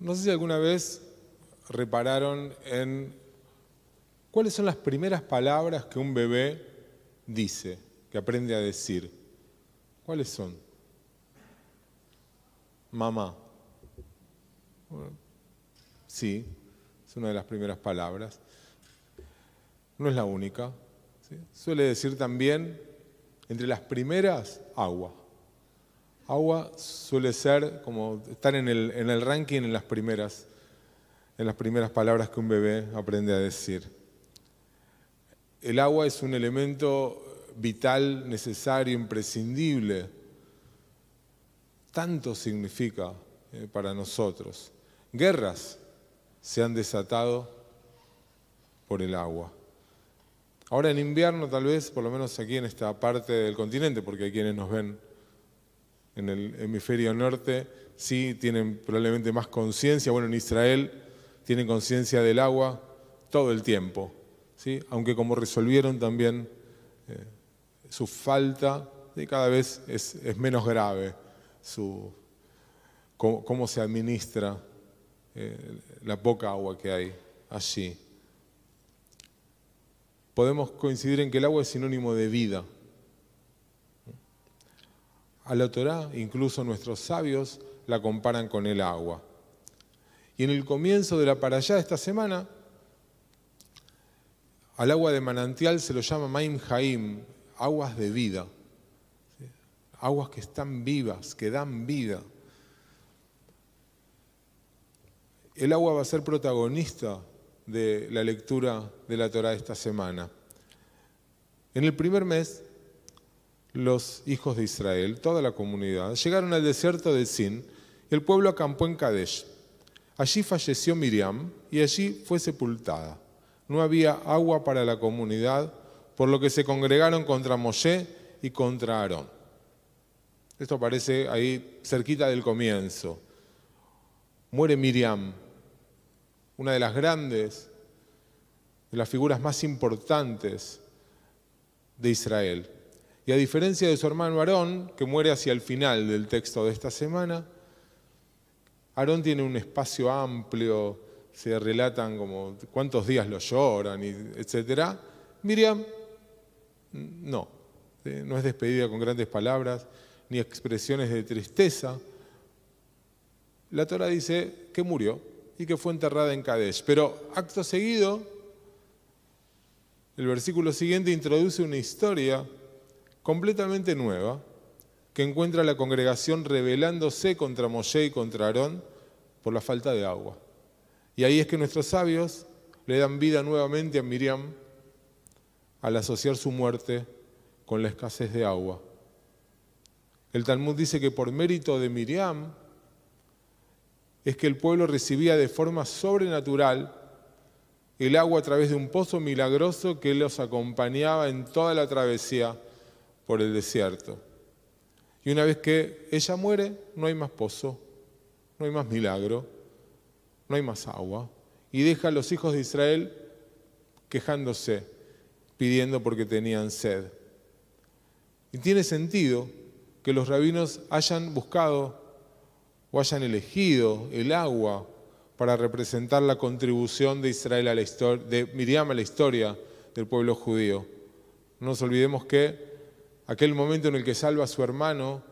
No sé si alguna vez repararon en cuáles son las primeras palabras que un bebé dice, que aprende a decir. ¿Cuáles son? Mamá. Sí, es una de las primeras palabras. No es la única. Suele decir también, entre las primeras, agua. Agua suele ser como estar en el, en el ranking en las primeras, en las primeras palabras que un bebé aprende a decir. El agua es un elemento vital, necesario, imprescindible. Tanto significa eh, para nosotros. Guerras se han desatado por el agua. Ahora en invierno tal vez, por lo menos aquí en esta parte del continente, porque hay quienes nos ven en el hemisferio norte, sí tienen probablemente más conciencia. Bueno, en Israel tienen conciencia del agua todo el tiempo, ¿sí? aunque como resolvieron también eh, su falta, cada vez es, menos grave su, cómo, se administra eh, la poca agua que hay allí. Podemos coincidir en que el agua es sinónimo de vida. A la Torah, incluso nuestros sabios la comparan con el agua. Y en el comienzo de la allá esta semana, al agua de manantial se lo llama Maim Haim, aguas de vida, aguas que están vivas, que dan vida. El agua va a ser protagonista de la lectura de la Torah esta semana. En el primer mes, los hijos de Israel, toda la comunidad, llegaron al desierto de Sin y el pueblo acampó en Kadesh. Allí falleció Miriam y allí fue sepultada. No había agua para la comunidad por lo que se congregaron contra Moshe y contra Aarón. Esto aparece ahí cerquita del comienzo. Muere Miriam, una de las grandes, de las figuras más importantes de Israel. Y a diferencia de su hermano Aarón, que muere hacia el final del texto de esta semana, Aarón tiene un espacio amplio, se relatan como cuántos días lo lloran, etc. Miriam no, no es despedida con grandes palabras ni expresiones de tristeza. La Torah dice que murió y que fue enterrada en Kadesh. Pero acto seguido, el versículo siguiente introduce una historia completamente nueva que encuentra a la congregación rebelándose contra Moshe y contra Aarón por la falta de agua. Y ahí es que nuestros sabios le dan vida nuevamente a Miriam al asociar su muerte con la escasez de agua. El Talmud dice que por mérito de Miriam es que el pueblo recibía de forma sobrenatural el agua a través de un pozo milagroso que los acompañaba en toda la travesía por el desierto. Y una vez que ella muere, no hay más pozo, no hay más milagro, no hay más agua. Y deja a los hijos de Israel quejándose pidiendo porque tenían sed. Y tiene sentido que los rabinos hayan buscado o hayan elegido el agua para representar la contribución de Israel a la historia, de Miriam a la historia del pueblo judío. No nos olvidemos que aquel momento en el que salva a su hermano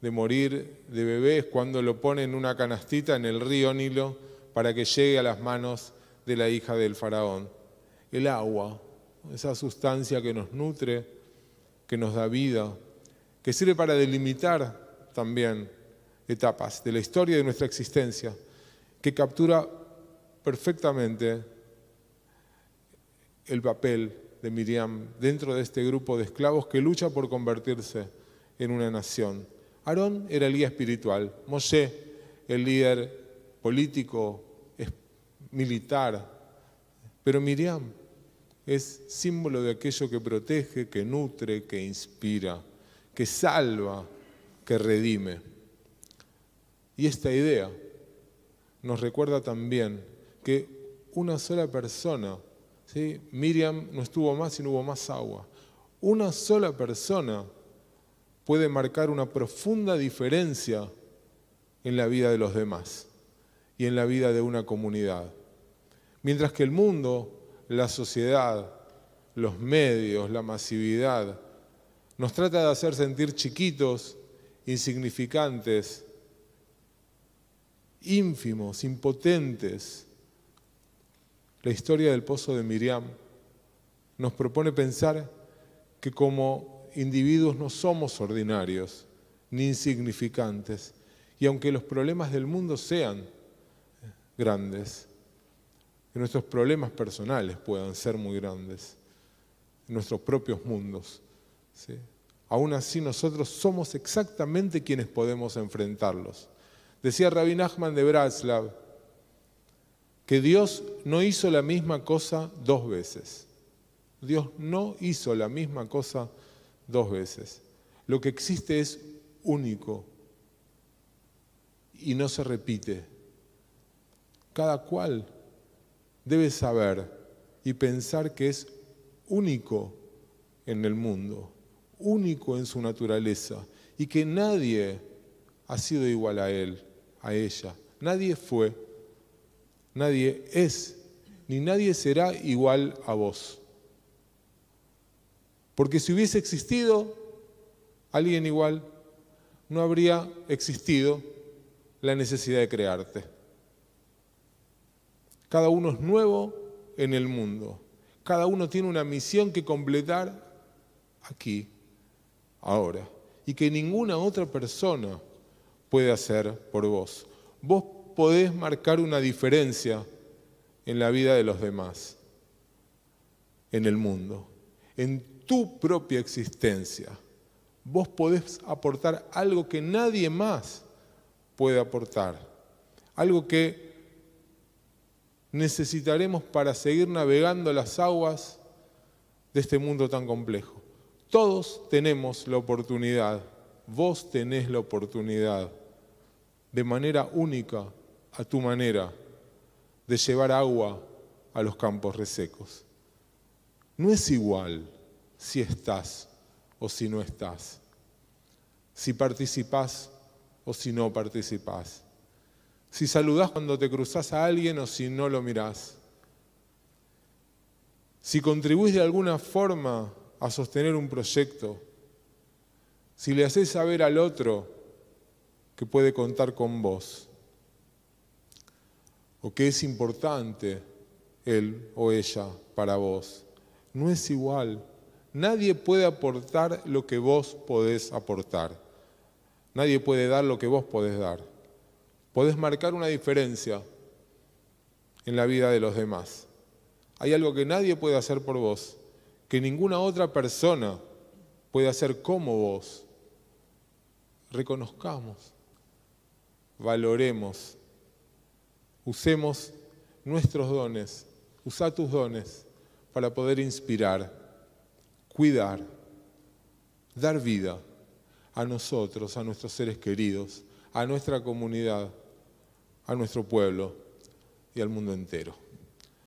de morir de bebé es cuando lo pone en una canastita en el río Nilo para que llegue a las manos de la hija del faraón. El agua, esa sustancia que nos nutre, que nos da vida, que sirve para delimitar también etapas de la historia de nuestra existencia, que captura perfectamente el papel de Miriam dentro de este grupo de esclavos que lucha por convertirse en una nación. Aarón era el guía espiritual, Moshe el líder político, militar, pero Miriam es símbolo de aquello que protege, que nutre, que inspira, que salva, que redime. Y esta idea nos recuerda también que una sola persona, Miriam no estuvo más y no hubo más agua, una sola persona puede marcar una profunda diferencia en la vida de los demás. y en la vida de una comunidad. Mientras que el mundo, la sociedad, los medios, la masividad, nos trata de hacer sentir chiquitos, insignificantes, ínfimos, impotentes. La historia del pozo de Miriam nos propone pensar que como individuos no somos ordinarios ni insignificantes, y aunque los problemas del mundo sean grandes, que nuestros problemas personales puedan ser muy grandes, nuestros propios mundos, aún así nosotros somos exactamente quienes podemos enfrentarlos. Decía Rabbi Nachman de Bratslav que Dios no hizo la misma cosa dos veces. Dios no hizo la misma cosa dos veces. Lo que existe es único y no se repite. Cada cual debe saber y pensar que es único en el mundo, único en su naturaleza y que nadie ha sido igual a él, a ella. Nadie fue, nadie es, ni nadie será igual a vos. Porque si hubiese existido alguien igual, no habría existido la necesidad de crearte. Cada uno es nuevo en el mundo. Cada uno tiene una misión que completar aquí, ahora. Y que ninguna otra persona puede hacer por vos. Vos podés marcar una diferencia en la vida de los demás, en el mundo, en tu propia existencia. Vos podés aportar algo que nadie más puede aportar, algo que necesitaremos para seguir navegando las aguas de este mundo tan complejo. Todos tenemos la oportunidad, vos tenés la oportunidad, de manera única, a tu manera, de llevar agua a los campos resecos. No es igual si estás o si no estás, si participás o si no participás, si saludás cuando te cruzás a alguien o si no lo mirás, si contribuís de alguna forma a sostener un proyecto, si le haces saber al otro que puede contar con vos, o que es importante él o ella para vos, no es igual Nadie puede aportar lo que vos podés aportar. Nadie puede dar lo que vos podés dar. Podés marcar una diferencia en la vida de los demás. Hay algo que nadie puede hacer por vos, que ninguna otra persona puede hacer como vos. Reconozcamos, valoremos, usemos nuestros dones, usa tus dones para poder inspirar cuidar, dar vida a nosotros, a nuestros seres queridos, a nuestra comunidad, a nuestro pueblo y al mundo entero.